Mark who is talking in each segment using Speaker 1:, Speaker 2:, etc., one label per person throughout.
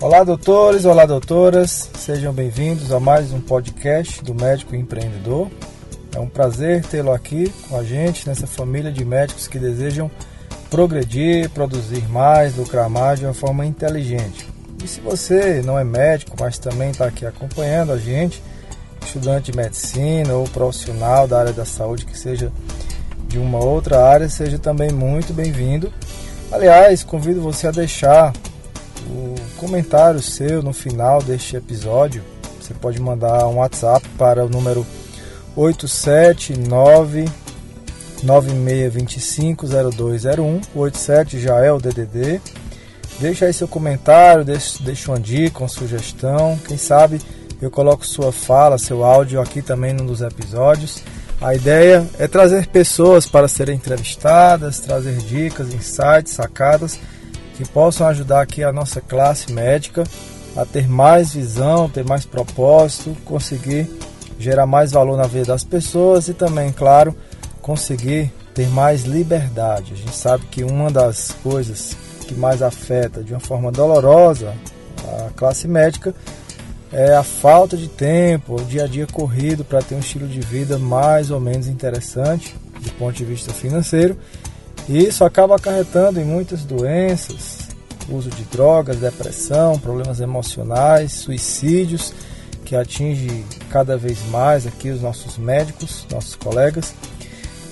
Speaker 1: Olá, doutores, olá, doutoras, sejam bem-vindos a mais um podcast do Médico Empreendedor. É um prazer tê-lo aqui com a gente nessa família de médicos que desejam progredir, produzir mais, lucrar mais de uma forma inteligente. E se você não é médico, mas também está aqui acompanhando a gente, estudante de medicina ou profissional da área da saúde que seja de uma outra área, seja também muito bem-vindo. Aliás, convido você a deixar o comentário seu no final deste episódio. Você pode mandar um WhatsApp para o número 879 96250201. O 87 já é o DDD. Deixa aí seu comentário, deixa, deixa uma dica, uma sugestão. Quem sabe eu coloco sua fala, seu áudio aqui também num dos episódios. A ideia é trazer pessoas para serem entrevistadas, trazer dicas, insights, sacadas que possam ajudar aqui a nossa classe médica a ter mais visão, ter mais propósito, conseguir gerar mais valor na vida das pessoas e também, claro, conseguir ter mais liberdade. A gente sabe que uma das coisas que mais afeta de uma forma dolorosa a classe médica é a falta de tempo, o dia a dia corrido para ter um estilo de vida mais ou menos interessante do ponto de vista financeiro e isso acaba acarretando em muitas doenças, uso de drogas, depressão, problemas emocionais, suicídios, que atinge cada vez mais aqui os nossos médicos, nossos colegas.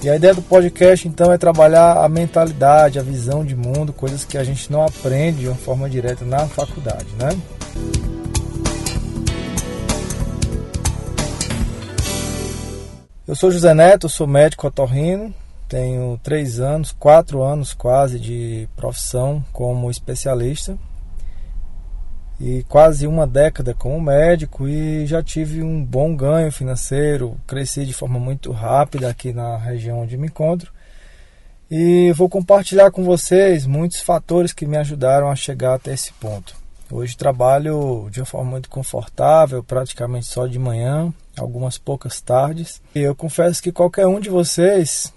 Speaker 1: E a ideia do podcast então é trabalhar a mentalidade, a visão de mundo, coisas que a gente não aprende de uma forma direta na faculdade, né? Eu sou José Neto, sou médico otorrino, tenho três anos, quatro anos quase de profissão como especialista e quase uma década como médico e já tive um bom ganho financeiro, cresci de forma muito rápida aqui na região onde me encontro e vou compartilhar com vocês muitos fatores que me ajudaram a chegar até esse ponto. Hoje trabalho de uma forma muito confortável, praticamente só de manhã, algumas poucas tardes. E eu confesso que qualquer um de vocês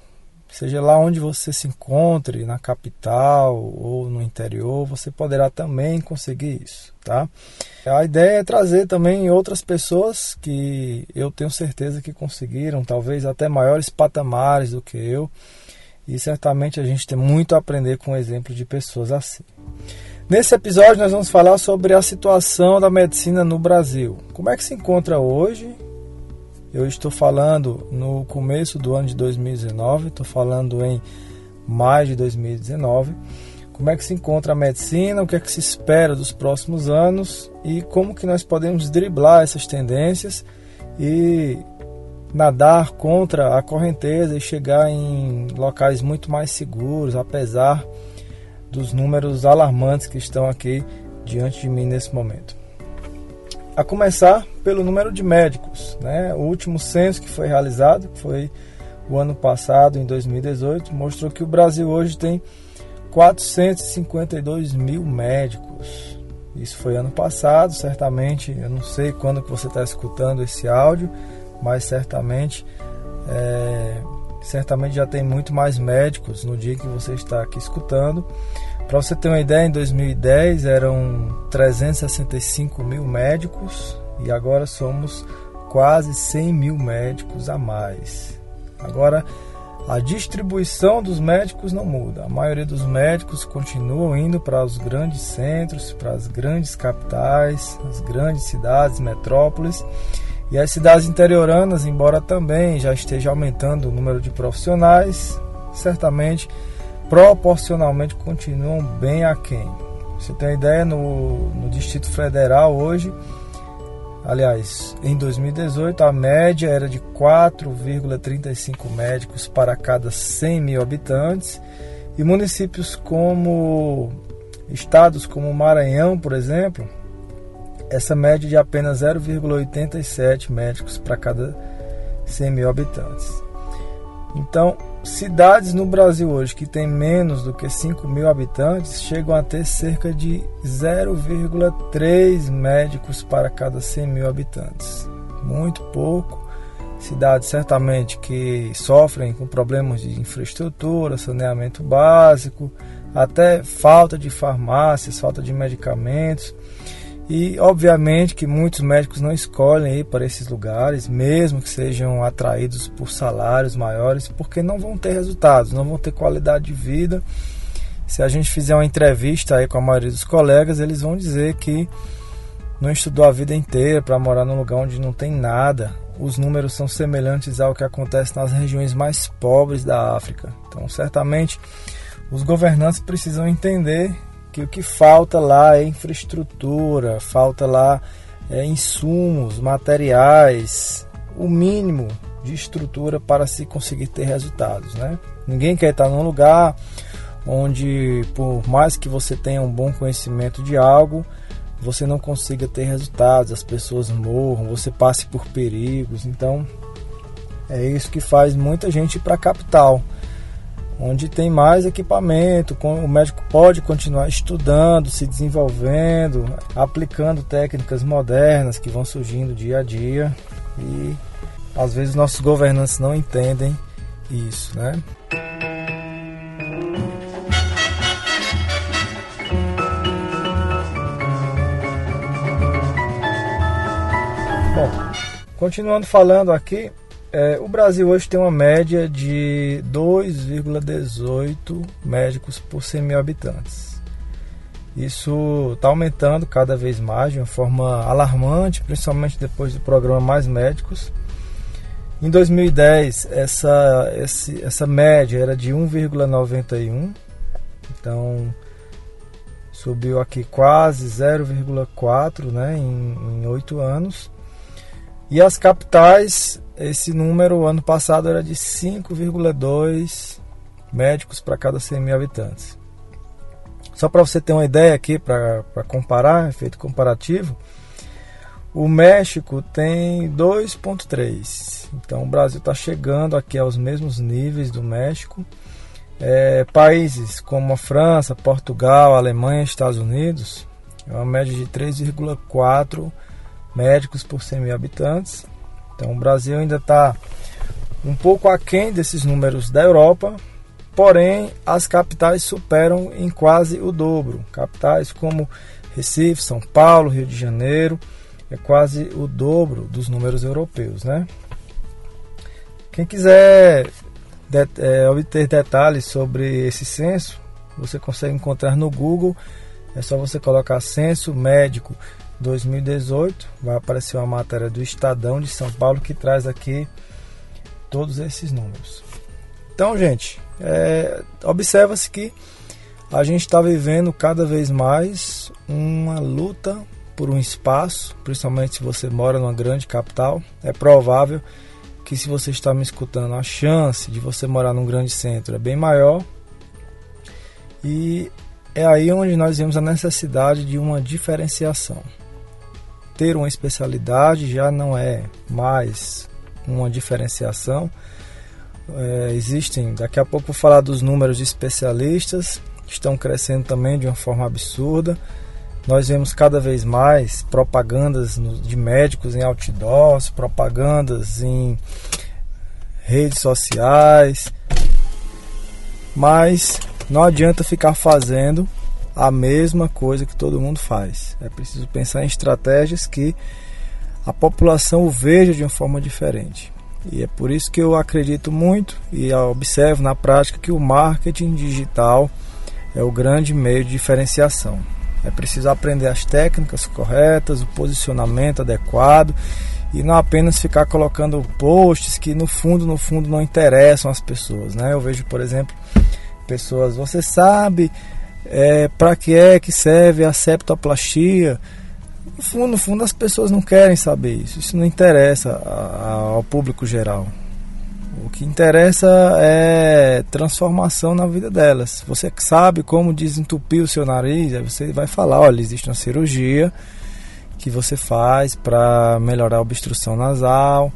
Speaker 1: Seja lá onde você se encontre, na capital ou no interior, você poderá também conseguir isso, tá? A ideia é trazer também outras pessoas que eu tenho certeza que conseguiram, talvez até maiores patamares do que eu, e certamente a gente tem muito a aprender com o exemplo de pessoas assim. Nesse episódio nós vamos falar sobre a situação da medicina no Brasil. Como é que se encontra hoje eu estou falando no começo do ano de 2019, estou falando em maio de 2019. Como é que se encontra a medicina, o que é que se espera dos próximos anos e como que nós podemos driblar essas tendências e nadar contra a correnteza e chegar em locais muito mais seguros, apesar dos números alarmantes que estão aqui diante de mim nesse momento. A começar pelo número de médicos. Né? O último censo que foi realizado, que foi o ano passado, em 2018, mostrou que o Brasil hoje tem 452 mil médicos. Isso foi ano passado, certamente, eu não sei quando que você está escutando esse áudio, mas certamente, é, certamente já tem muito mais médicos no dia que você está aqui escutando. Para você ter uma ideia, em 2010 eram 365 mil médicos, e agora somos quase 100 mil médicos a mais. Agora, a distribuição dos médicos não muda. A maioria dos médicos continuam indo para os grandes centros, para as grandes capitais, as grandes cidades, metrópoles. E as cidades interioranas, embora também já esteja aumentando o número de profissionais, certamente, proporcionalmente continuam bem aquém. Você tem ideia, no, no Distrito Federal hoje Aliás, em 2018 a média era de 4,35 médicos para cada 100 mil habitantes e municípios como estados como Maranhão, por exemplo, essa média de apenas 0,87 médicos para cada 100 mil habitantes. Então, cidades no Brasil hoje que têm menos do que 5 mil habitantes chegam a ter cerca de 0,3 médicos para cada 100 mil habitantes. Muito pouco cidades certamente que sofrem com problemas de infraestrutura, saneamento básico, até falta de farmácias, falta de medicamentos. E obviamente que muitos médicos não escolhem ir para esses lugares, mesmo que sejam atraídos por salários maiores, porque não vão ter resultados, não vão ter qualidade de vida. Se a gente fizer uma entrevista aí com a maioria dos colegas, eles vão dizer que não estudou a vida inteira para morar num lugar onde não tem nada. Os números são semelhantes ao que acontece nas regiões mais pobres da África. Então, certamente, os governantes precisam entender que o que falta lá é infraestrutura, falta lá é, insumos, materiais, o mínimo de estrutura para se conseguir ter resultados. Né? Ninguém quer estar num lugar onde, por mais que você tenha um bom conhecimento de algo, você não consiga ter resultados, as pessoas morram, você passe por perigos. Então, é isso que faz muita gente ir para a capital onde tem mais equipamento, o médico pode continuar estudando, se desenvolvendo, aplicando técnicas modernas que vão surgindo dia a dia e às vezes nossos governantes não entendem isso, né? Bom, continuando falando aqui, é, o Brasil hoje tem uma média de 2,18 médicos por 100 mil habitantes. Isso está aumentando cada vez mais de uma forma alarmante, principalmente depois do programa Mais Médicos. Em 2010, essa, essa média era de 1,91, então subiu aqui quase 0,4 né, em oito anos. E as capitais esse número ano passado era de 5,2 médicos para cada 100 mil habitantes. Só para você ter uma ideia aqui, para comparar, efeito comparativo, o México tem 2,3. Então o Brasil está chegando aqui aos mesmos níveis do México. É, países como a França, Portugal, Alemanha, Estados Unidos, é uma média de 3,4 médicos por 100 mil habitantes. Então o Brasil ainda está um pouco aquém desses números da Europa, porém as capitais superam em quase o dobro. Capitais como Recife, São Paulo, Rio de Janeiro, é quase o dobro dos números europeus, né? Quem quiser de, é, obter detalhes sobre esse censo, você consegue encontrar no Google. É só você colocar censo médico 2018, vai aparecer uma matéria do Estadão de São Paulo que traz aqui todos esses números. Então, gente, é, observa-se que a gente está vivendo cada vez mais uma luta por um espaço, principalmente se você mora numa grande capital. É provável que, se você está me escutando, a chance de você morar num grande centro é bem maior. E é aí onde nós vemos a necessidade de uma diferenciação ter uma especialidade já não é mais uma diferenciação. É, existem, daqui a pouco vou falar dos números de especialistas, que estão crescendo também de uma forma absurda. Nós vemos cada vez mais propagandas de médicos em outdoors, propagandas em redes sociais, mas não adianta ficar fazendo a mesma coisa que todo mundo faz. É preciso pensar em estratégias que a população o veja de uma forma diferente. E é por isso que eu acredito muito e observo na prática que o marketing digital é o grande meio de diferenciação. É preciso aprender as técnicas corretas, o posicionamento adequado e não apenas ficar colocando posts que no fundo, no fundo não interessam as pessoas, né? Eu vejo, por exemplo, pessoas, você sabe é, para que é que serve a septoplastia. No fundo, no fundo, as pessoas não querem saber isso. Isso não interessa ao público geral. O que interessa é transformação na vida delas. Você sabe como desentupir o seu nariz, aí você vai falar, olha, existe uma cirurgia que você faz para melhorar a obstrução nasal.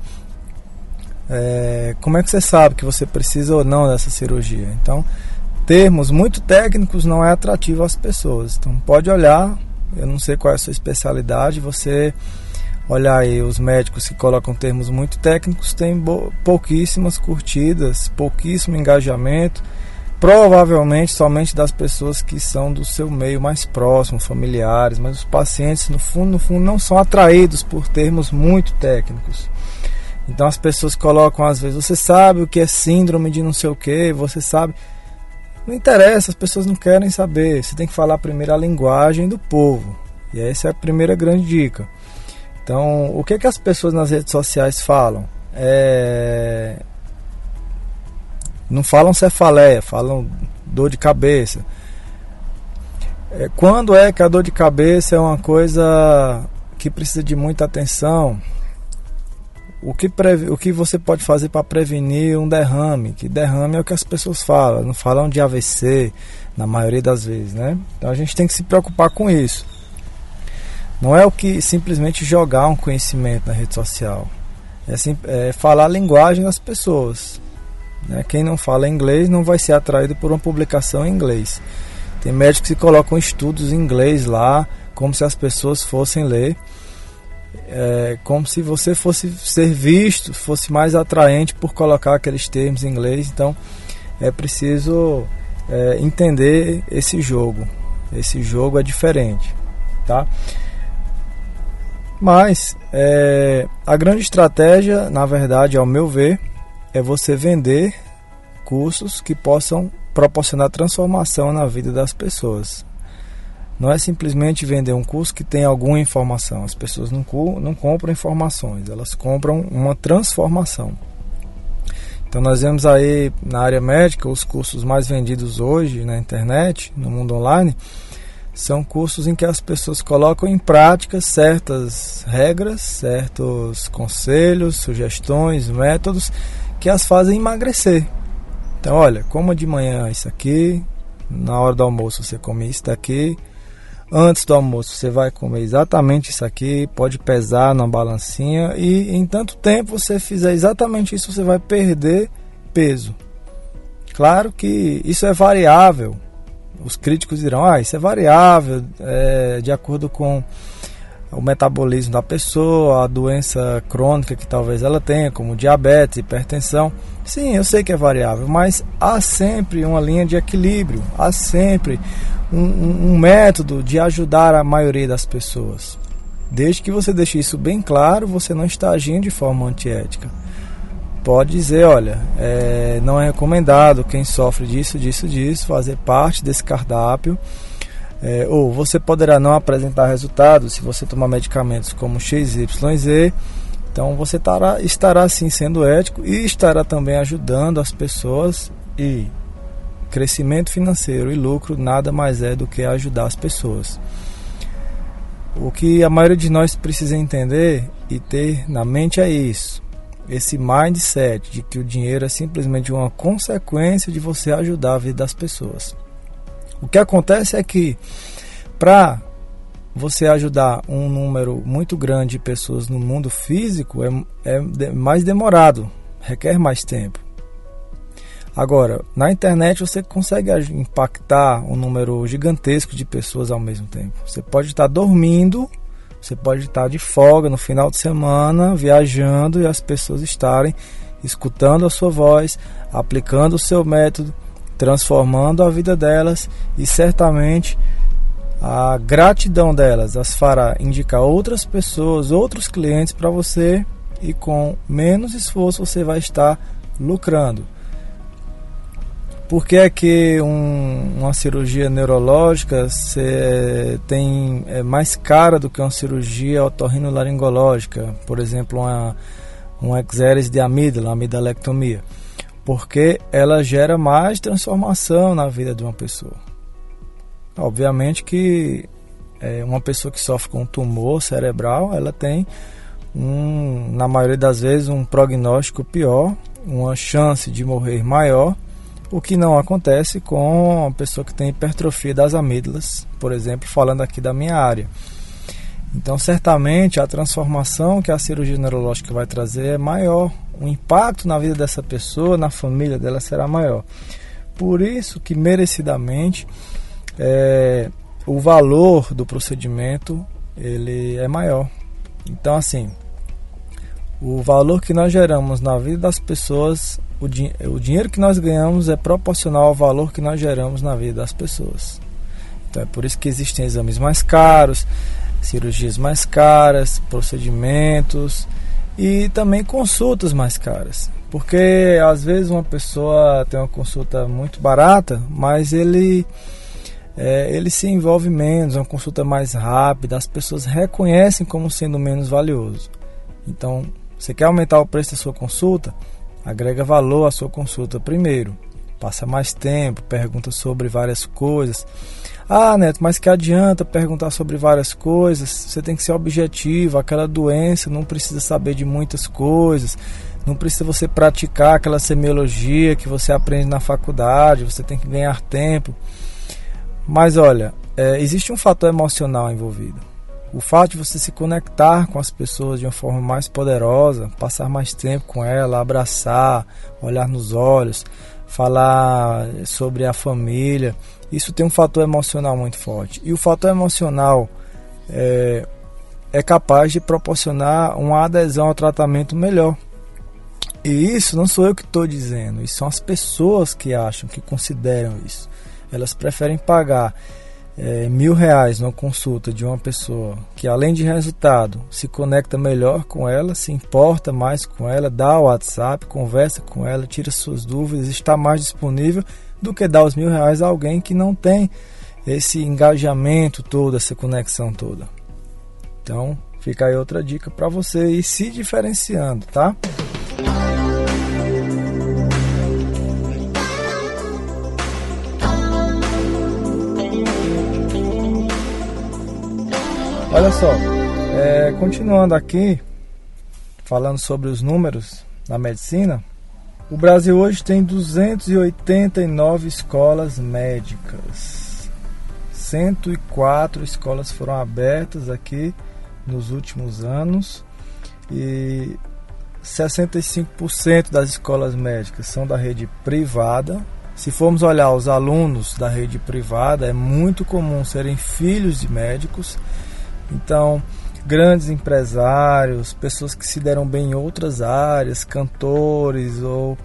Speaker 1: É, como é que você sabe que você precisa ou não dessa cirurgia? Então, termos muito técnicos não é atrativo às pessoas. Então pode olhar, eu não sei qual é a sua especialidade, você olhar aí os médicos que colocam termos muito técnicos têm pouquíssimas curtidas, pouquíssimo engajamento, provavelmente somente das pessoas que são do seu meio mais próximo, familiares, mas os pacientes no fundo, no fundo não são atraídos por termos muito técnicos. Então as pessoas colocam às vezes, você sabe o que é síndrome de não sei o que, você sabe. Não interessa, as pessoas não querem saber. Você tem que falar primeiro a linguagem do povo. E essa é a primeira grande dica. Então, o que, que as pessoas nas redes sociais falam? É... Não falam cefaleia, falam dor de cabeça. É, quando é que a dor de cabeça é uma coisa que precisa de muita atenção? O que, preve... o que você pode fazer para prevenir um derrame? Que derrame é o que as pessoas falam, não falam de AVC na maioria das vezes, né? Então a gente tem que se preocupar com isso. Não é o que simplesmente jogar um conhecimento na rede social. É, sim, é falar a linguagem das pessoas. Né? Quem não fala inglês não vai ser atraído por uma publicação em inglês. Tem médicos que colocam estudos em inglês lá, como se as pessoas fossem ler. É, como se você fosse ser visto, fosse mais atraente por colocar aqueles termos em inglês. Então é preciso é, entender esse jogo. Esse jogo é diferente, tá? Mas é, a grande estratégia, na verdade, ao meu ver, é você vender cursos que possam proporcionar transformação na vida das pessoas. Não é simplesmente vender um curso que tem alguma informação. As pessoas não, não compram informações, elas compram uma transformação. Então nós vemos aí na área médica os cursos mais vendidos hoje na internet, no mundo online, são cursos em que as pessoas colocam em prática certas regras, certos conselhos, sugestões, métodos que as fazem emagrecer. Então, olha, coma de manhã isso aqui, na hora do almoço você come isso daqui, antes do almoço você vai comer exatamente isso aqui, pode pesar na balancinha e em tanto tempo você fizer exatamente isso, você vai perder peso. Claro que isso é variável, os críticos dirão, ah, isso é variável, é, de acordo com o metabolismo da pessoa, a doença crônica que talvez ela tenha, como diabetes, hipertensão. Sim, eu sei que é variável, mas há sempre uma linha de equilíbrio, há sempre um, um, método de ajudar a maioria das pessoas. Desde que você deixe isso bem claro, você não está agindo de forma antiética pode dizer, olha, é, não é recomendado quem sofre disso, disso, disso, fazer parte desse cardápio. É, ou você poderá não apresentar resultados se você tomar medicamentos como XYZ. Então você estará, estará sim sendo ético e estará também ajudando as pessoas e crescimento financeiro e lucro nada mais é do que ajudar as pessoas. O que a maioria de nós precisa entender e ter na mente é isso esse mindset de que o dinheiro é simplesmente uma consequência de você ajudar a vida das pessoas. O que acontece é que para você ajudar um número muito grande de pessoas no mundo físico é, é mais demorado, requer mais tempo. Agora, na internet você consegue impactar um número gigantesco de pessoas ao mesmo tempo. Você pode estar dormindo você pode estar de folga no final de semana, viajando e as pessoas estarem escutando a sua voz, aplicando o seu método, transformando a vida delas e certamente a gratidão delas as fará indicar outras pessoas, outros clientes para você e com menos esforço você vai estar lucrando. Por que é que um, uma cirurgia neurológica se, tem, é mais cara do que uma cirurgia otorrinolaringológica? Por exemplo, uma, uma exérese de amígdala, amidalectomia. Porque ela gera mais transformação na vida de uma pessoa. Obviamente que é, uma pessoa que sofre com tumor cerebral, ela tem, um, na maioria das vezes, um prognóstico pior, uma chance de morrer maior o que não acontece com a pessoa que tem hipertrofia das amígdalas, por exemplo, falando aqui da minha área. Então, certamente a transformação que a cirurgia neurológica vai trazer é maior, o impacto na vida dessa pessoa, na família dela será maior. Por isso que merecidamente é, o valor do procedimento ele é maior. Então, assim, o valor que nós geramos na vida das pessoas, o, o dinheiro que nós ganhamos é proporcional ao valor que nós geramos na vida das pessoas. Então é por isso que existem exames mais caros, cirurgias mais caras, procedimentos e também consultas mais caras. Porque às vezes uma pessoa tem uma consulta muito barata, mas ele é, ele se envolve menos, é uma consulta mais rápida, as pessoas reconhecem como sendo menos valioso. Então, você quer aumentar o preço da sua consulta? Agrega valor à sua consulta primeiro. Passa mais tempo, pergunta sobre várias coisas. Ah, Neto, mas que adianta perguntar sobre várias coisas? Você tem que ser objetivo. Aquela doença não precisa saber de muitas coisas. Não precisa você praticar aquela semiologia que você aprende na faculdade. Você tem que ganhar tempo. Mas olha, é, existe um fator emocional envolvido. O fato de você se conectar com as pessoas de uma forma mais poderosa, passar mais tempo com ela, abraçar, olhar nos olhos, falar sobre a família, isso tem um fator emocional muito forte. E o fator emocional é, é capaz de proporcionar uma adesão ao tratamento melhor. E isso não sou eu que estou dizendo, isso são as pessoas que acham, que consideram isso. Elas preferem pagar é, mil reais numa consulta de uma pessoa que, além de resultado, se conecta melhor com ela, se importa mais com ela, dá o WhatsApp, conversa com ela, tira suas dúvidas, está mais disponível do que dar os mil reais a alguém que não tem esse engajamento todo, essa conexão toda. Então, fica aí outra dica para você ir se diferenciando, tá? Olha só, é, continuando aqui, falando sobre os números da medicina, o Brasil hoje tem 289 escolas médicas. 104 escolas foram abertas aqui nos últimos anos e 65% das escolas médicas são da rede privada. Se formos olhar os alunos da rede privada, é muito comum serem filhos de médicos então, grandes empresários, pessoas que se deram bem em outras áreas, cantores ou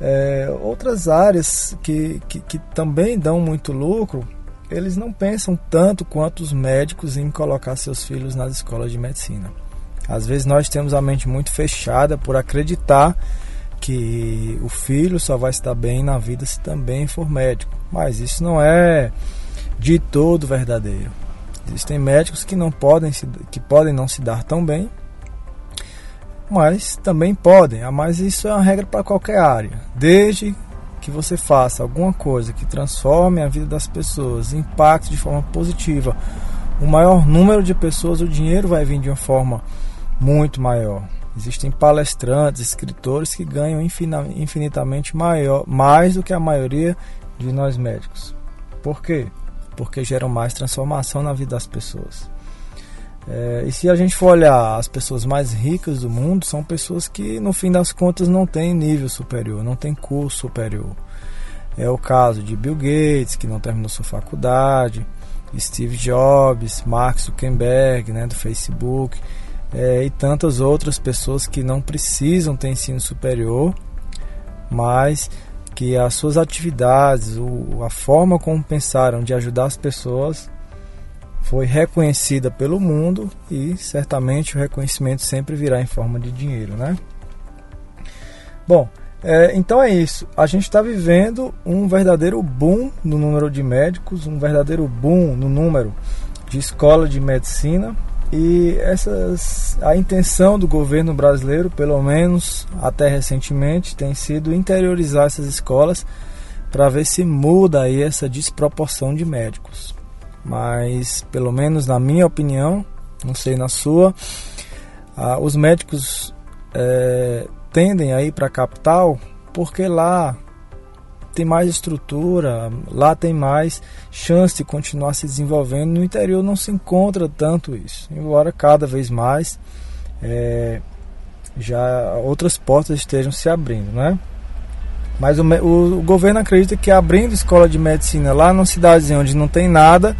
Speaker 1: é, outras áreas que, que, que também dão muito lucro, eles não pensam tanto quanto os médicos em colocar seus filhos nas escolas de medicina. Às vezes nós temos a mente muito fechada por acreditar que o filho só vai estar bem na vida se também for médico, mas isso não é de todo verdadeiro. Existem médicos que não podem se, que podem não se dar tão bem, mas também podem. Ah, mas isso é uma regra para qualquer área. Desde que você faça alguma coisa que transforme a vida das pessoas, impacte de forma positiva o maior número de pessoas, o dinheiro vai vir de uma forma muito maior. Existem palestrantes, escritores que ganham infinitamente maior, mais do que a maioria de nós médicos. Por quê? Porque geram mais transformação na vida das pessoas. É, e se a gente for olhar as pessoas mais ricas do mundo, são pessoas que no fim das contas não têm nível superior, não têm curso superior. É o caso de Bill Gates, que não terminou sua faculdade, Steve Jobs, Mark Zuckerberg, né, do Facebook, é, e tantas outras pessoas que não precisam ter ensino superior, mas que as suas atividades, o, a forma como pensaram de ajudar as pessoas foi reconhecida pelo mundo e certamente o reconhecimento sempre virá em forma de dinheiro, né? Bom, é, então é isso. A gente está vivendo um verdadeiro boom no número de médicos, um verdadeiro boom no número de escola de medicina e essas, a intenção do governo brasileiro, pelo menos até recentemente, tem sido interiorizar essas escolas para ver se muda aí essa desproporção de médicos. Mas, pelo menos na minha opinião, não sei na sua, ah, os médicos é, tendem a ir para a capital porque lá tem mais estrutura, lá tem mais chance de continuar se desenvolvendo. No interior não se encontra tanto isso, embora cada vez mais é, já outras portas estejam se abrindo, né? Mas o, o, o, governo acredita que abrindo escola de medicina lá numa cidade onde não tem nada,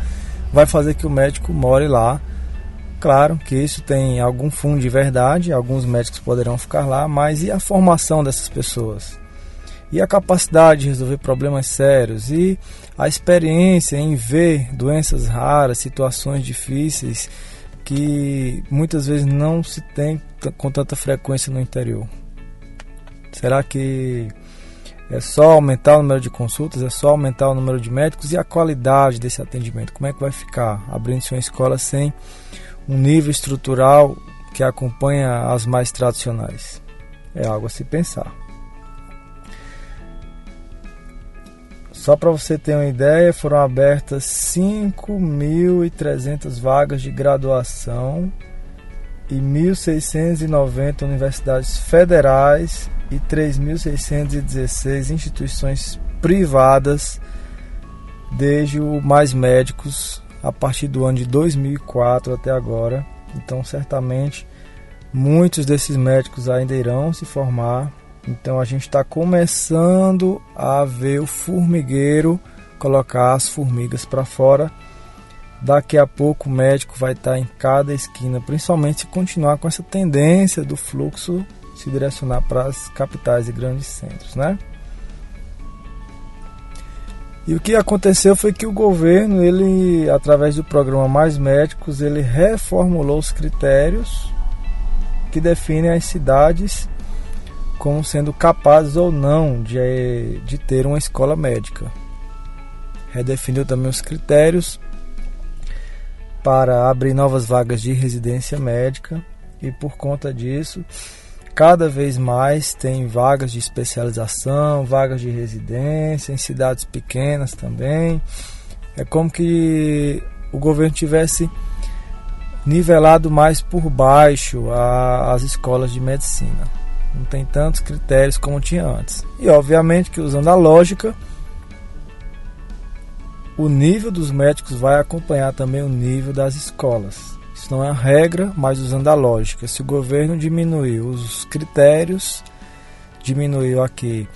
Speaker 1: vai fazer que o médico more lá Claro que isso tem algum fundo de verdade, alguns médicos poderão ficar lá, mas e a formação dessas pessoas? E a capacidade de resolver problemas sérios e a experiência em ver doenças raras, situações difíceis que muitas vezes não se tem com tanta frequência no interior. Será que é só aumentar o número de consultas, é só aumentar o número de médicos e a qualidade desse atendimento? Como é que vai ficar abrindo-se uma escola sem um nível estrutural que acompanha as mais tradicionais. É algo a se pensar. Só para você ter uma ideia, foram abertas 5.300 vagas de graduação e 1.690 universidades federais e 3.616 instituições privadas desde o Mais Médicos a partir do ano de 2004 até agora. Então, certamente, muitos desses médicos ainda irão se formar. Então, a gente está começando a ver o formigueiro colocar as formigas para fora. Daqui a pouco o médico vai estar tá em cada esquina, principalmente se continuar com essa tendência do fluxo se direcionar para as capitais e grandes centros, né? E o que aconteceu foi que o governo, ele, através do programa Mais Médicos, ele reformulou os critérios que definem as cidades como sendo capazes ou não de, de ter uma escola médica. Redefiniu também os critérios para abrir novas vagas de residência médica e por conta disso cada vez mais tem vagas de especialização, vagas de residência, em cidades pequenas também. É como que o governo tivesse nivelado mais por baixo a, as escolas de medicina. Não tem tantos critérios como tinha antes. E obviamente que usando a lógica, o nível dos médicos vai acompanhar também o nível das escolas. Isso não é a regra, mas usando a lógica. Se o governo diminuiu os critérios, diminuiu aqui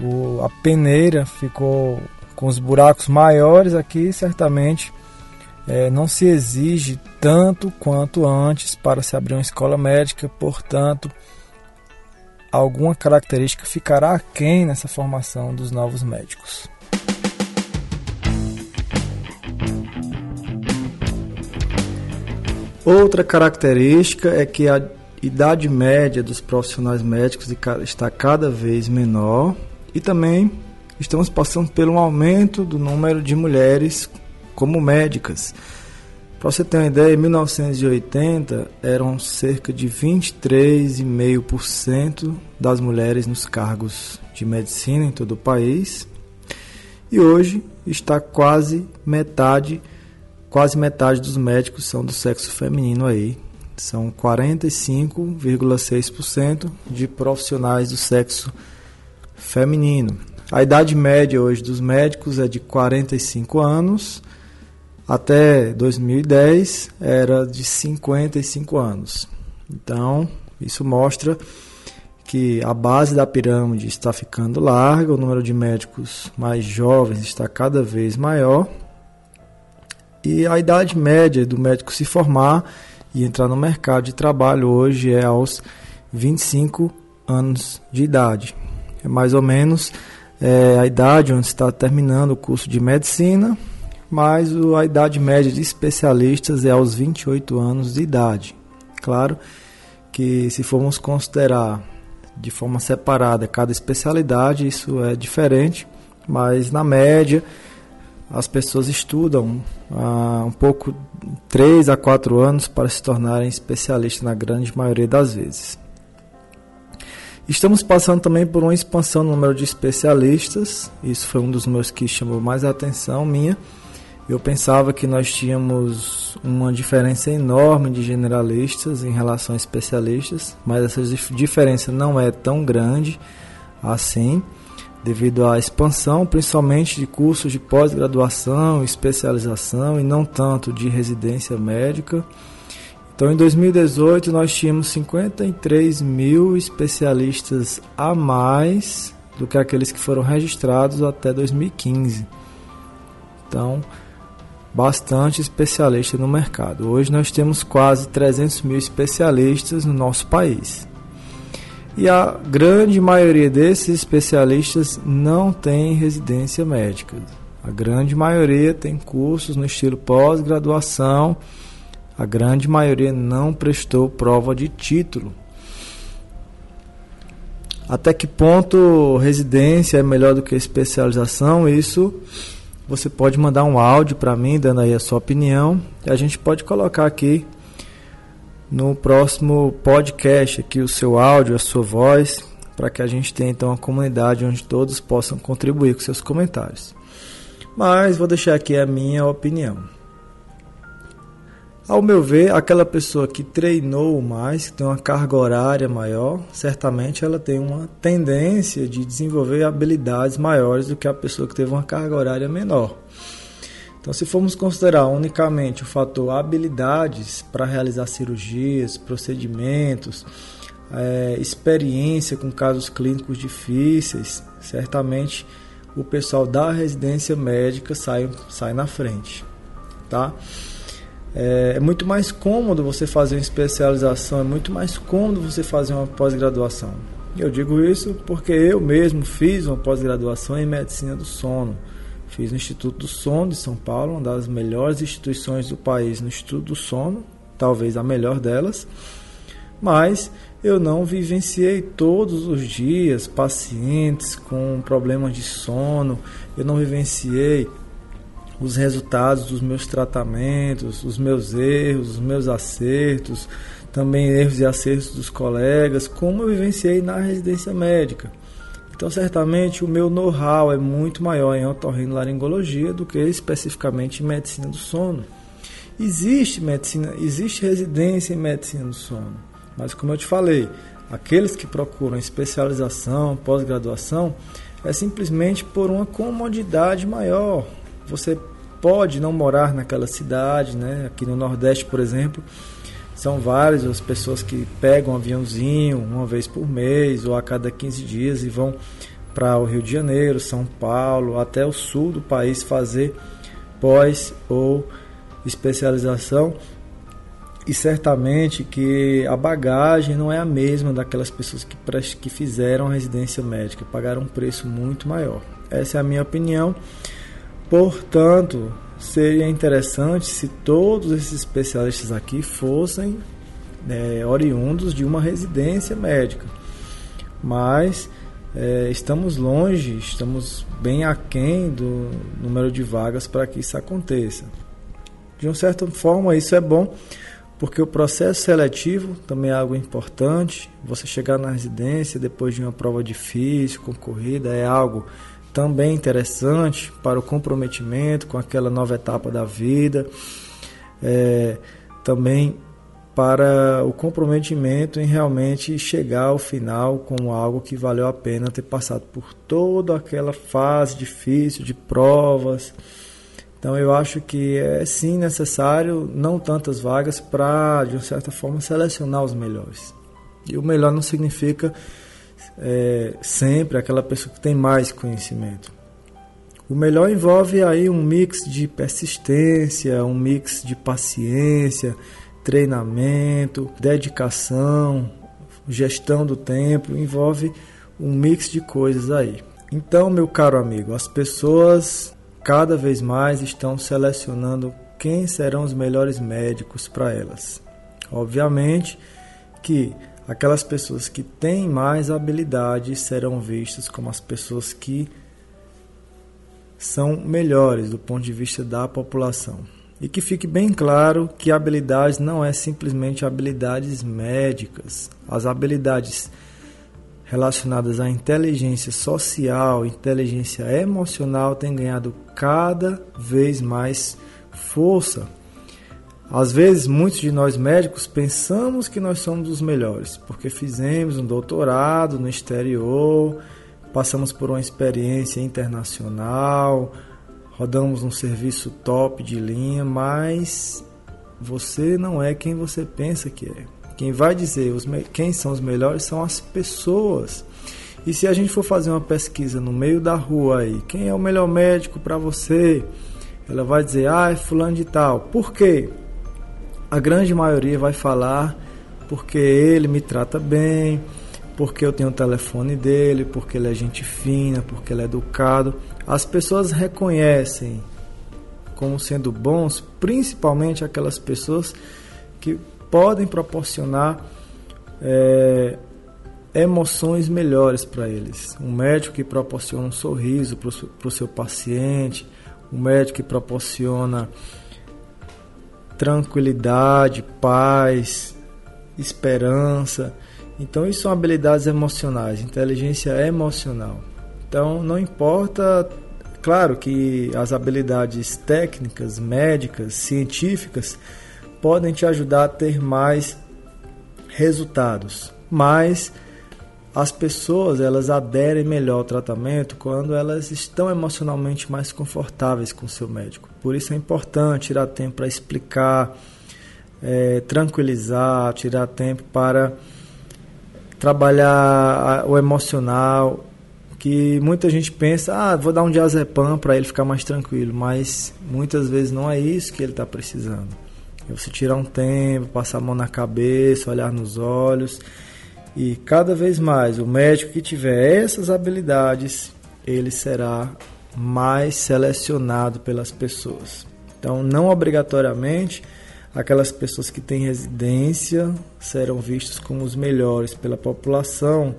Speaker 1: o, a peneira, ficou com os buracos maiores aqui, certamente é, não se exige tanto quanto antes para se abrir uma escola médica, portanto, alguma característica ficará aquém nessa formação dos novos médicos. Outra característica é que a idade média dos profissionais médicos está cada vez menor e também estamos passando um aumento do número de mulheres como médicas. Para você ter uma ideia, em 1980 eram cerca de 23,5% das mulheres nos cargos de medicina em todo o país e hoje está quase metade quase metade dos médicos são do sexo feminino aí. São 45,6% de profissionais do sexo feminino. A idade média hoje dos médicos é de 45 anos. Até 2010 era de 55 anos. Então, isso mostra que a base da pirâmide está ficando larga, o número de médicos mais jovens está cada vez maior e a idade média do médico se formar e entrar no mercado de trabalho hoje é aos 25 anos de idade. É mais ou menos é, a idade onde está terminando o curso de medicina, mas a idade média de especialistas é aos 28 anos de idade. Claro que se formos considerar de forma separada cada especialidade, isso é diferente, mas na média as pessoas estudam há um pouco, 3 a 4 anos, para se tornarem especialistas na grande maioria das vezes. Estamos passando também por uma expansão no número de especialistas, isso foi um dos meus que chamou mais a atenção minha. Eu pensava que nós tínhamos uma diferença enorme de generalistas em relação a especialistas, mas essa diferença não é tão grande assim devido à expansão, principalmente de cursos de pós-graduação, especialização e não tanto de residência médica. Então, em 2018, nós tínhamos 53 mil especialistas a mais do que aqueles que foram registrados até 2015. Então, bastante especialistas no mercado. Hoje nós temos quase 300 mil especialistas no nosso país. E a grande maioria desses especialistas não tem residência médica. A grande maioria tem cursos no estilo pós-graduação. A grande maioria não prestou prova de título. Até que ponto residência é melhor do que especialização? Isso você pode mandar um áudio para mim, dando aí a sua opinião. E a gente pode colocar aqui no próximo podcast aqui o seu áudio, a sua voz, para que a gente tenha então uma comunidade onde todos possam contribuir com seus comentários. Mas vou deixar aqui a minha opinião. Ao meu ver, aquela pessoa que treinou mais, que tem uma carga horária maior, certamente ela tem uma tendência de desenvolver habilidades maiores do que a pessoa que teve uma carga horária menor. Então, se formos considerar unicamente o fator habilidades para realizar cirurgias, procedimentos, é, experiência com casos clínicos difíceis, certamente o pessoal da residência médica sai, sai na frente, tá? É, é muito mais cômodo você fazer uma especialização, é muito mais cômodo você fazer uma pós-graduação. Eu digo isso porque eu mesmo fiz uma pós-graduação em medicina do sono. Fiz no Instituto do Sono de São Paulo, uma das melhores instituições do país no Instituto do Sono, talvez a melhor delas. Mas eu não vivenciei todos os dias pacientes com problemas de sono, eu não vivenciei os resultados dos meus tratamentos, os meus erros, os meus acertos, também erros e acertos dos colegas, como eu vivenciei na residência médica. Então, certamente, o meu know-how é muito maior em otorrinolaringologia do que especificamente em medicina do sono. Existe medicina, existe residência em medicina do sono, mas como eu te falei, aqueles que procuram especialização, pós-graduação, é simplesmente por uma comodidade maior. Você pode não morar naquela cidade, né? Aqui no Nordeste, por exemplo, são várias as pessoas que pegam um aviãozinho uma vez por mês ou a cada 15 dias e vão para o Rio de Janeiro, São Paulo, até o sul do país fazer pós ou especialização. E certamente que a bagagem não é a mesma daquelas pessoas que, que fizeram residência médica, pagaram um preço muito maior. Essa é a minha opinião. Portanto, seria interessante se todos esses especialistas aqui fossem é, oriundos de uma residência médica. Mas é, estamos longe, estamos bem aquém do número de vagas para que isso aconteça. De uma certa forma, isso é bom, porque o processo seletivo também é algo importante. Você chegar na residência depois de uma prova difícil, concorrida, é algo também interessante para o comprometimento com aquela nova etapa da vida, é, também para o comprometimento em realmente chegar ao final com algo que valeu a pena ter passado por toda aquela fase difícil de provas. Então eu acho que é sim necessário não tantas vagas para de certa forma selecionar os melhores. E o melhor não significa é, sempre aquela pessoa que tem mais conhecimento. O melhor envolve aí um mix de persistência, um mix de paciência, treinamento, dedicação, gestão do tempo, envolve um mix de coisas aí. Então, meu caro amigo, as pessoas cada vez mais estão selecionando quem serão os melhores médicos para elas. Obviamente que aquelas pessoas que têm mais habilidades serão vistas como as pessoas que são melhores do ponto de vista da população. E que fique bem claro que habilidades não é simplesmente habilidades médicas. As habilidades relacionadas à inteligência social, inteligência emocional têm ganhado cada vez mais força às vezes, muitos de nós médicos pensamos que nós somos os melhores, porque fizemos um doutorado no exterior, passamos por uma experiência internacional, rodamos um serviço top de linha, mas você não é quem você pensa que é. Quem vai dizer os quem são os melhores são as pessoas. E se a gente for fazer uma pesquisa no meio da rua aí, quem é o melhor médico para você? ela vai dizer, ah, é fulano de tal. Por quê? A grande maioria vai falar porque ele me trata bem, porque eu tenho o telefone dele, porque ele é gente fina, porque ele é educado. As pessoas reconhecem como sendo bons, principalmente aquelas pessoas que podem proporcionar é, emoções melhores para eles. Um médico que proporciona um sorriso para o seu paciente, um médico que proporciona tranquilidade, paz, esperança. Então, isso são habilidades emocionais, inteligência emocional. Então, não importa, claro que as habilidades técnicas, médicas, científicas podem te ajudar a ter mais resultados, mas as pessoas elas aderem melhor ao tratamento quando elas estão emocionalmente mais confortáveis com o seu médico. Por isso é importante tirar tempo para explicar, é, tranquilizar, tirar tempo para trabalhar o emocional, que muita gente pensa, ah, vou dar um diazepam para ele ficar mais tranquilo, mas muitas vezes não é isso que ele está precisando. É você tirar um tempo, passar a mão na cabeça, olhar nos olhos e cada vez mais o médico que tiver essas habilidades, ele será mais selecionado pelas pessoas. Então, não obrigatoriamente aquelas pessoas que têm residência serão vistas como os melhores pela população,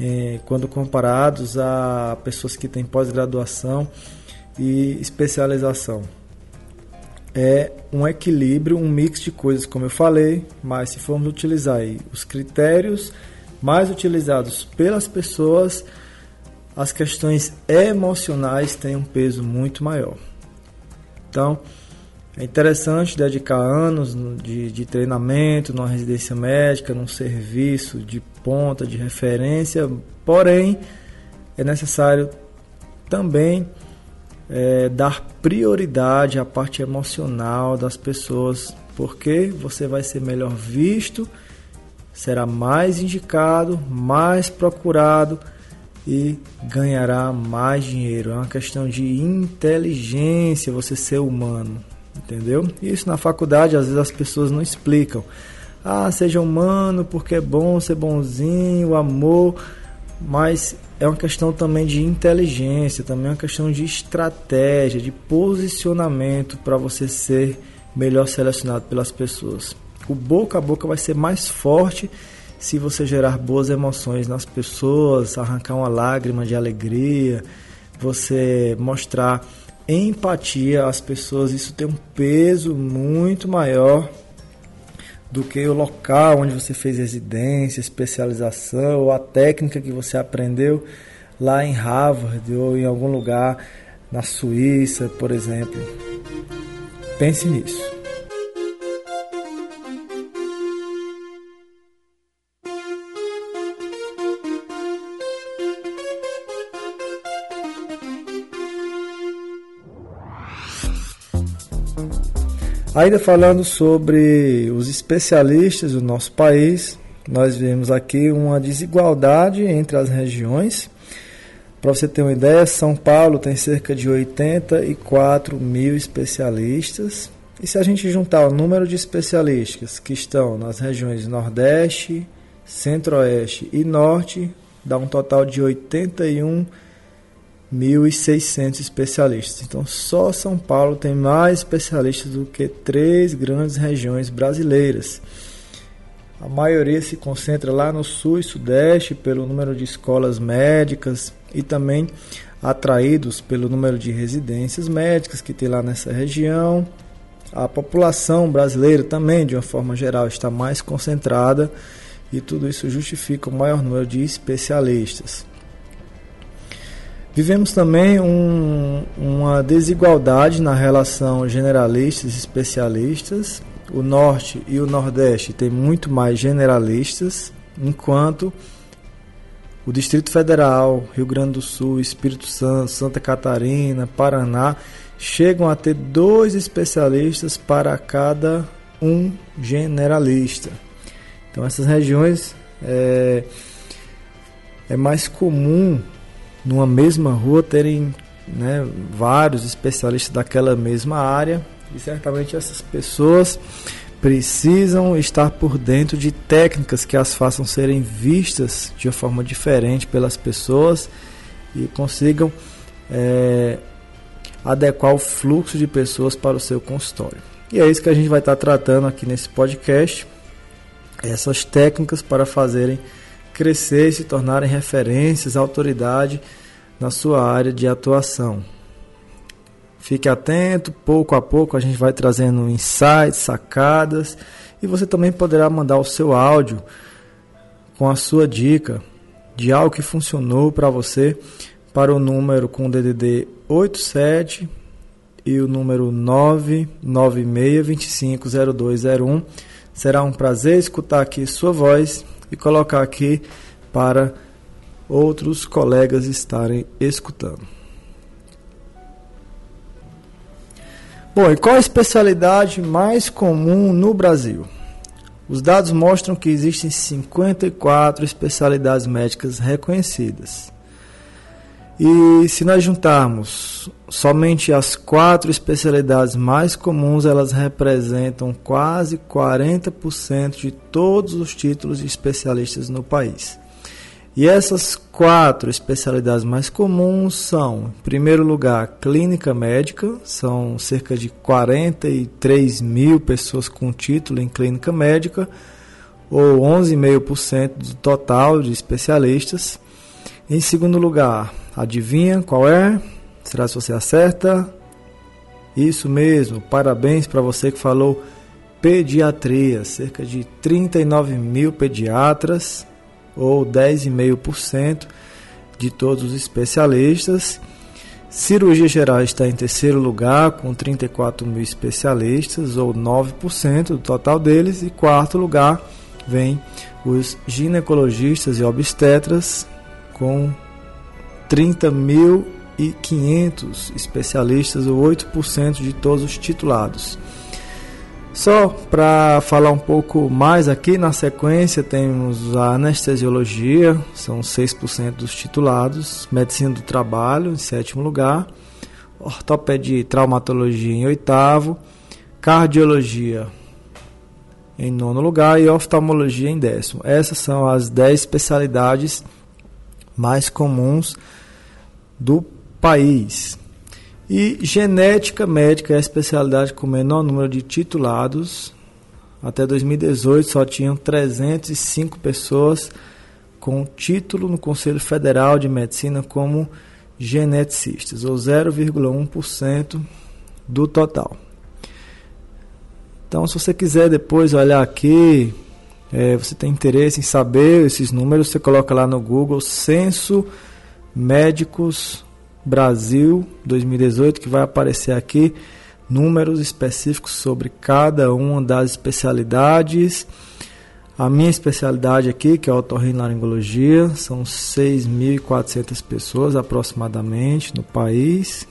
Speaker 1: eh, quando comparados a pessoas que têm pós-graduação e especialização é um equilíbrio, um mix de coisas, como eu falei, mas se formos utilizar os critérios mais utilizados pelas pessoas, as questões emocionais têm um peso muito maior. Então, é interessante dedicar anos de, de treinamento numa residência médica, num serviço de ponta, de referência, porém, é necessário também é, dar prioridade à parte emocional das pessoas, porque você vai ser melhor visto, será mais indicado, mais procurado e ganhará mais dinheiro. É uma questão de inteligência você ser humano, entendeu? Isso na faculdade às vezes as pessoas não explicam. Ah, seja humano porque é bom ser bonzinho, amor, mas é uma questão também de inteligência, também é uma questão de estratégia, de posicionamento para você ser melhor selecionado pelas pessoas. O boca a boca vai ser mais forte se você gerar boas emoções nas pessoas, arrancar uma lágrima de alegria, você mostrar empatia às pessoas, isso tem um peso muito maior do que o local onde você fez residência, especialização ou a técnica que você aprendeu lá em Harvard ou em algum lugar na Suíça, por exemplo. Pense nisso. Ainda falando sobre os especialistas do nosso país, nós vemos aqui uma desigualdade entre as regiões. Para você ter uma ideia, São Paulo tem cerca de 84 mil especialistas. E se a gente juntar o número de especialistas que estão nas regiões Nordeste, Centro-Oeste e Norte, dá um total de 81 1.600 especialistas. Então, só São Paulo tem mais especialistas do que três grandes regiões brasileiras. A maioria se concentra lá no sul e sudeste pelo número de escolas médicas e também atraídos pelo número de residências médicas que tem lá nessa região. A população brasileira também, de uma forma geral, está mais concentrada e tudo isso justifica o maior número de especialistas. Vivemos também um, uma desigualdade na relação generalistas e especialistas. O Norte e o Nordeste têm muito mais generalistas, enquanto o Distrito Federal, Rio Grande do Sul, Espírito Santo, Santa Catarina, Paraná chegam a ter dois especialistas para cada um generalista. Então, essas regiões é, é mais comum numa mesma rua terem né, vários especialistas daquela mesma área e certamente essas pessoas precisam estar por dentro de técnicas que as façam serem vistas de uma forma diferente pelas pessoas e consigam é, adequar o fluxo de pessoas para o seu consultório. E é isso que a gente vai estar tratando aqui nesse podcast, essas técnicas para fazerem crescer e se tornarem referências, autoridade na sua área de atuação. Fique atento, pouco a pouco a gente vai trazendo insights, sacadas e você também poderá mandar o seu áudio com a sua dica de algo que funcionou para você para o número com o DDD 87 e o número 996250201. Será um prazer escutar aqui sua voz e colocar aqui para outros colegas estarem escutando. Bom, e qual a especialidade mais comum no Brasil? Os dados mostram que existem 54 especialidades médicas reconhecidas. E se nós juntarmos somente as quatro especialidades mais comuns, elas representam quase 40% de todos os títulos de especialistas no país. E essas quatro especialidades mais comuns são, em primeiro lugar, clínica médica, são cerca de 43 mil pessoas com título em clínica médica, ou 11,5% do total de especialistas. Em segundo lugar, adivinha qual é? Será se você acerta? Isso mesmo, parabéns para você que falou pediatria, cerca de 39 mil pediatras ou 10,5% de todos os especialistas. Cirurgia geral está em terceiro lugar, com 34 mil especialistas, ou 9% do total deles. E quarto lugar vem os ginecologistas e obstetras, com 30.500 especialistas, ou 8% de todos os titulados. Só para falar um pouco mais aqui, na sequência temos a anestesiologia, são 6% dos titulados, medicina do trabalho em sétimo lugar, ortopedia e traumatologia em oitavo, cardiologia em nono lugar e oftalmologia em décimo. Essas são as 10 especialidades mais comuns do país. E genética médica é a especialidade com menor número de titulados. Até 2018 só tinham 305 pessoas com título no Conselho Federal de Medicina como geneticistas, ou 0,1% do total. Então, se você quiser depois olhar aqui, é, você tem interesse em saber esses números, você coloca lá no Google Censo Médicos Brasil 2018, que vai aparecer aqui números específicos sobre cada uma das especialidades. A minha especialidade aqui, que é a otorrinolaringologia, são 6.400 pessoas aproximadamente no país,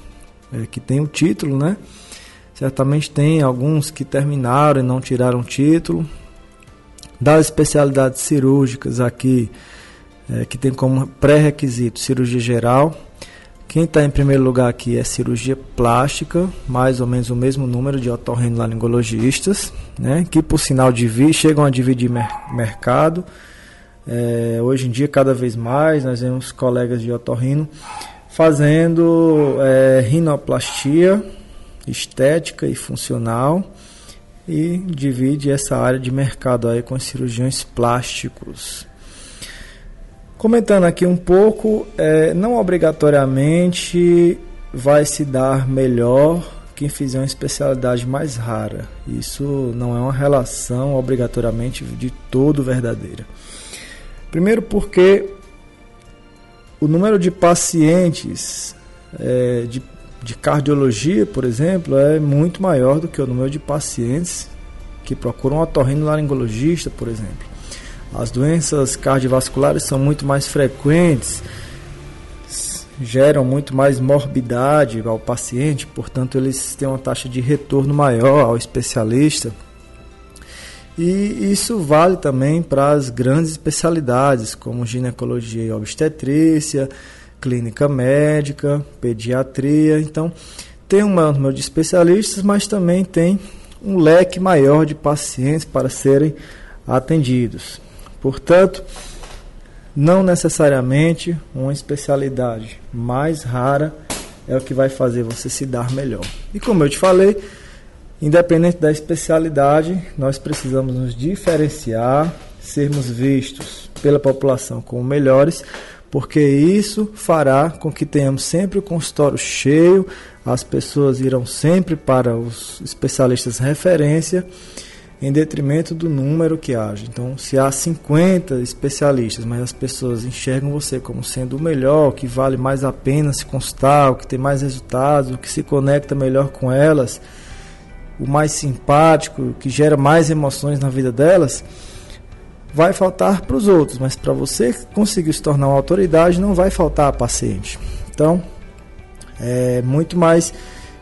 Speaker 1: é, que tem o título, né? Certamente tem alguns que terminaram e não tiraram título. Das especialidades cirúrgicas aqui, é, que tem como pré-requisito cirurgia geral, quem está em primeiro lugar aqui é cirurgia plástica, mais ou menos o mesmo número de otorrinolaringologistas, né, que por sinal divide, chegam a dividir mer mercado. É, hoje em dia, cada vez mais, nós vemos colegas de otorrino fazendo é, rinoplastia estética e funcional e divide essa área de mercado aí com cirurgiões plásticos. Comentando aqui um pouco, é, não obrigatoriamente vai se dar melhor quem fizer uma especialidade mais rara. Isso não é uma relação obrigatoriamente de todo verdadeira. Primeiro, porque o número de pacientes é, de, de cardiologia, por exemplo, é muito maior do que o número de pacientes que procuram um otorrinolaringologista, por exemplo. As doenças cardiovasculares são muito mais frequentes, geram muito mais morbidade ao paciente, portanto, eles têm uma taxa de retorno maior ao especialista. E isso vale também para as grandes especialidades, como ginecologia e obstetrícia, clínica médica, pediatria. Então, tem um número de especialistas, mas também tem um leque maior de pacientes para serem atendidos. Portanto, não necessariamente uma especialidade mais rara é o que vai fazer você se dar melhor. E como eu te falei, independente da especialidade, nós precisamos nos diferenciar, sermos vistos pela população como melhores, porque isso fará com que tenhamos sempre o consultório cheio, as pessoas irão sempre para os especialistas referência em detrimento do número que haja. Então, se há 50 especialistas, mas as pessoas enxergam você como sendo o melhor, o que vale mais a pena se consultar, o que tem mais resultados, o que se conecta melhor com elas, o mais simpático, o que gera mais emoções na vida delas, vai faltar para os outros, mas para você conseguir se tornar uma autoridade, não vai faltar a paciente. Então, é muito mais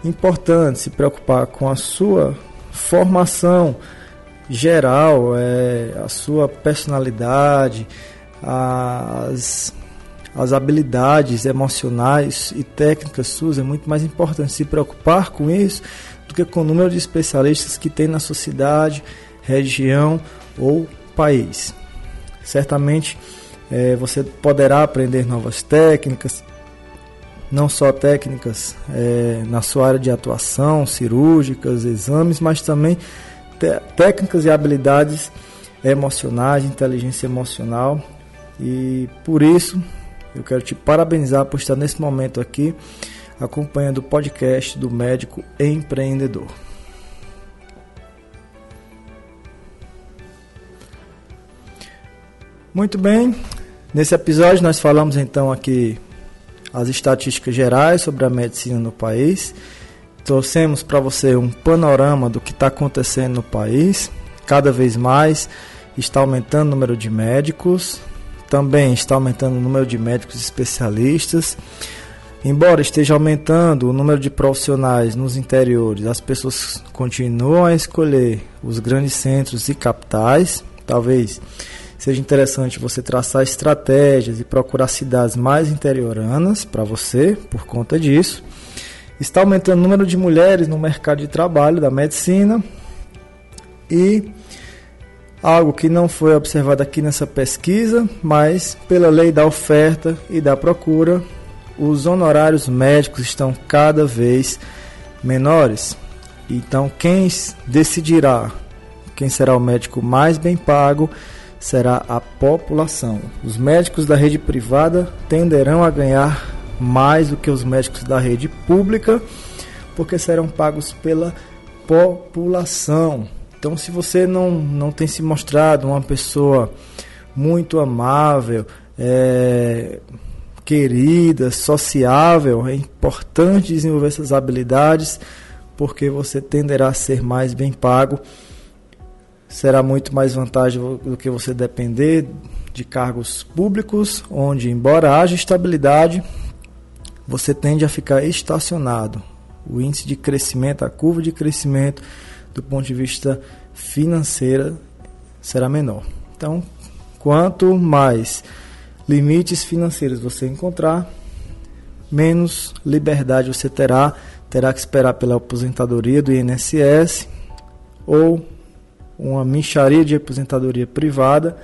Speaker 1: importante se preocupar com a sua formação geral, é, a sua personalidade, as, as habilidades emocionais e técnicas suas, é muito mais importante se preocupar com isso do que com o número de especialistas que tem na sua cidade, região ou país. Certamente é, você poderá aprender novas técnicas, não só técnicas é, na sua área de atuação, cirúrgicas, exames, mas também técnicas e habilidades emocionais, inteligência emocional. E por isso eu quero te parabenizar por estar nesse momento aqui acompanhando o podcast do médico empreendedor. Muito bem, nesse episódio nós falamos então aqui as estatísticas gerais sobre a medicina no país trouxemos para você um panorama do que está acontecendo no país. Cada vez mais está aumentando o número de médicos, também está aumentando o número de médicos especialistas. Embora esteja aumentando o número de profissionais nos interiores, as pessoas continuam a escolher os grandes centros e capitais. Talvez seja interessante você traçar estratégias e procurar cidades mais interioranas para você por conta disso. Está aumentando o número de mulheres no mercado de trabalho da medicina e algo que não foi observado aqui nessa pesquisa, mas pela lei da oferta e da procura, os honorários médicos estão cada vez menores. Então, quem decidirá quem será o médico mais bem pago será a população. Os médicos da rede privada tenderão a ganhar mais do que os médicos da rede pública, porque serão pagos pela população. Então, se você não, não tem se mostrado uma pessoa muito amável, é, querida, sociável, é importante desenvolver essas habilidades, porque você tenderá a ser mais bem pago. Será muito mais vantagem do que você depender de cargos públicos, onde, embora haja estabilidade, você tende a ficar estacionado. O índice de crescimento, a curva de crescimento do ponto de vista financeiro será menor. Então, quanto mais limites financeiros você encontrar, menos liberdade você terá. Terá que esperar pela aposentadoria do INSS ou uma micharia de aposentadoria privada,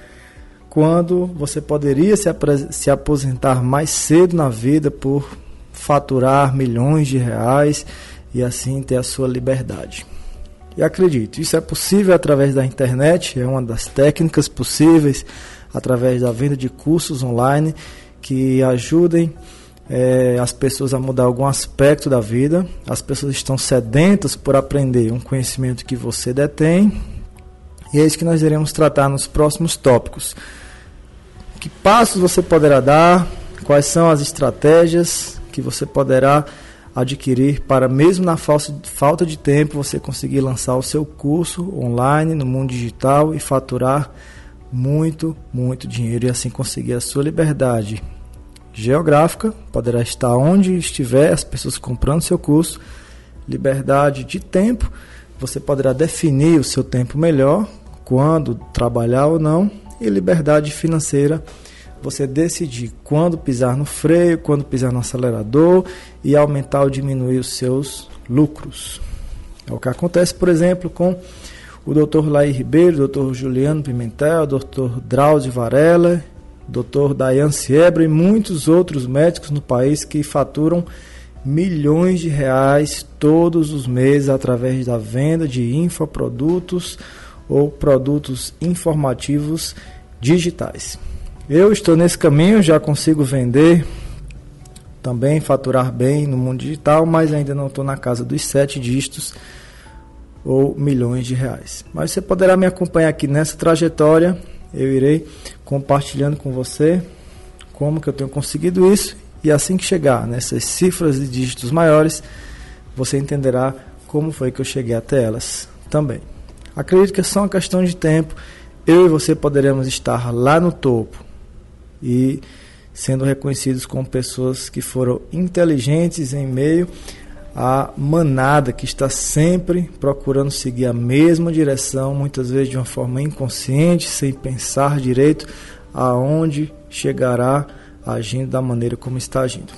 Speaker 1: quando você poderia se, se aposentar mais cedo na vida por faturar milhões de reais e assim ter a sua liberdade. E acredito, isso é possível através da internet, é uma das técnicas possíveis, através da venda de cursos online que ajudem é, as pessoas a mudar algum aspecto da vida. As pessoas estão sedentas por aprender um conhecimento que você detém. E é isso que nós iremos tratar nos próximos tópicos. Que passos você poderá dar? Quais são as estratégias que você poderá adquirir para mesmo na falta de tempo você conseguir lançar o seu curso online no mundo digital e faturar muito, muito dinheiro e assim conseguir a sua liberdade geográfica, poderá estar onde estiver as pessoas comprando seu curso, liberdade de tempo, você poderá definir o seu tempo melhor, quando trabalhar ou não, e liberdade financeira você decidir quando pisar no freio, quando pisar no acelerador e aumentar ou diminuir os seus lucros. É o que acontece, por exemplo, com o Dr. Laí Ribeiro, Dr. Juliano Pimentel, Dr. Drauzio Varela, Dr. Dayan Siebra e muitos outros médicos no país que faturam milhões de reais todos os meses através da venda de infoprodutos ou produtos informativos digitais. Eu estou nesse caminho, já consigo vender, também faturar bem no mundo digital, mas ainda não estou na casa dos sete dígitos ou milhões de reais. Mas você poderá me acompanhar aqui nessa trajetória. Eu irei compartilhando com você como que eu tenho conseguido isso e assim que chegar nessas cifras de dígitos maiores, você entenderá como foi que eu cheguei até elas também. Acredito que é só uma questão de tempo. Eu e você poderemos estar lá no topo e sendo reconhecidos como pessoas que foram inteligentes em meio à manada que está sempre procurando seguir a mesma direção, muitas vezes de uma forma inconsciente, sem pensar direito aonde chegará agindo da maneira como está agindo.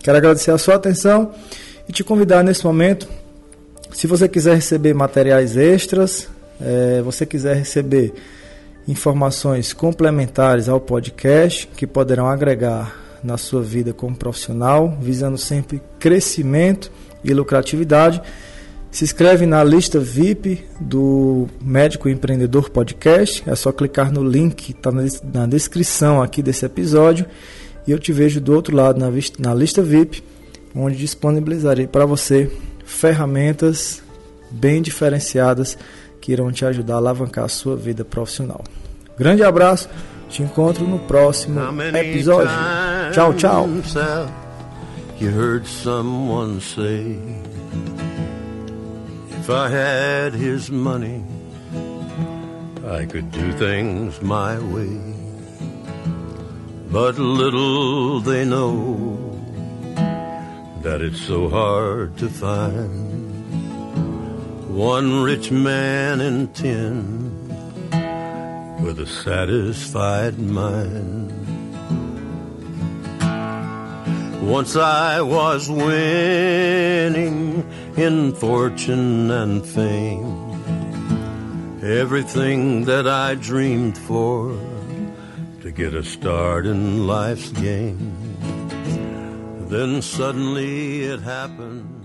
Speaker 1: Quero agradecer a sua atenção e te convidar nesse momento, se você quiser receber materiais extras, é, você quiser receber informações complementares ao podcast que poderão agregar na sua vida como profissional, visando sempre crescimento e lucratividade. Se inscreve na lista VIP do Médico Empreendedor Podcast. É só clicar no link que está na descrição aqui desse episódio e eu te vejo do outro lado na, na lista VIP, onde disponibilizarei para você ferramentas bem diferenciadas que irão te ajudar a alavancar a sua vida profissional. Grande abraço, te encontro no próximo episódio. Tchau, tchau. You heard someone say, If I had his money, I could do things my way. But little they know that it's so hard to find one rich man in ten with a satisfied mind. Once I was winning in fortune and fame, everything that I dreamed for to get a start in life's game. Then suddenly it happened.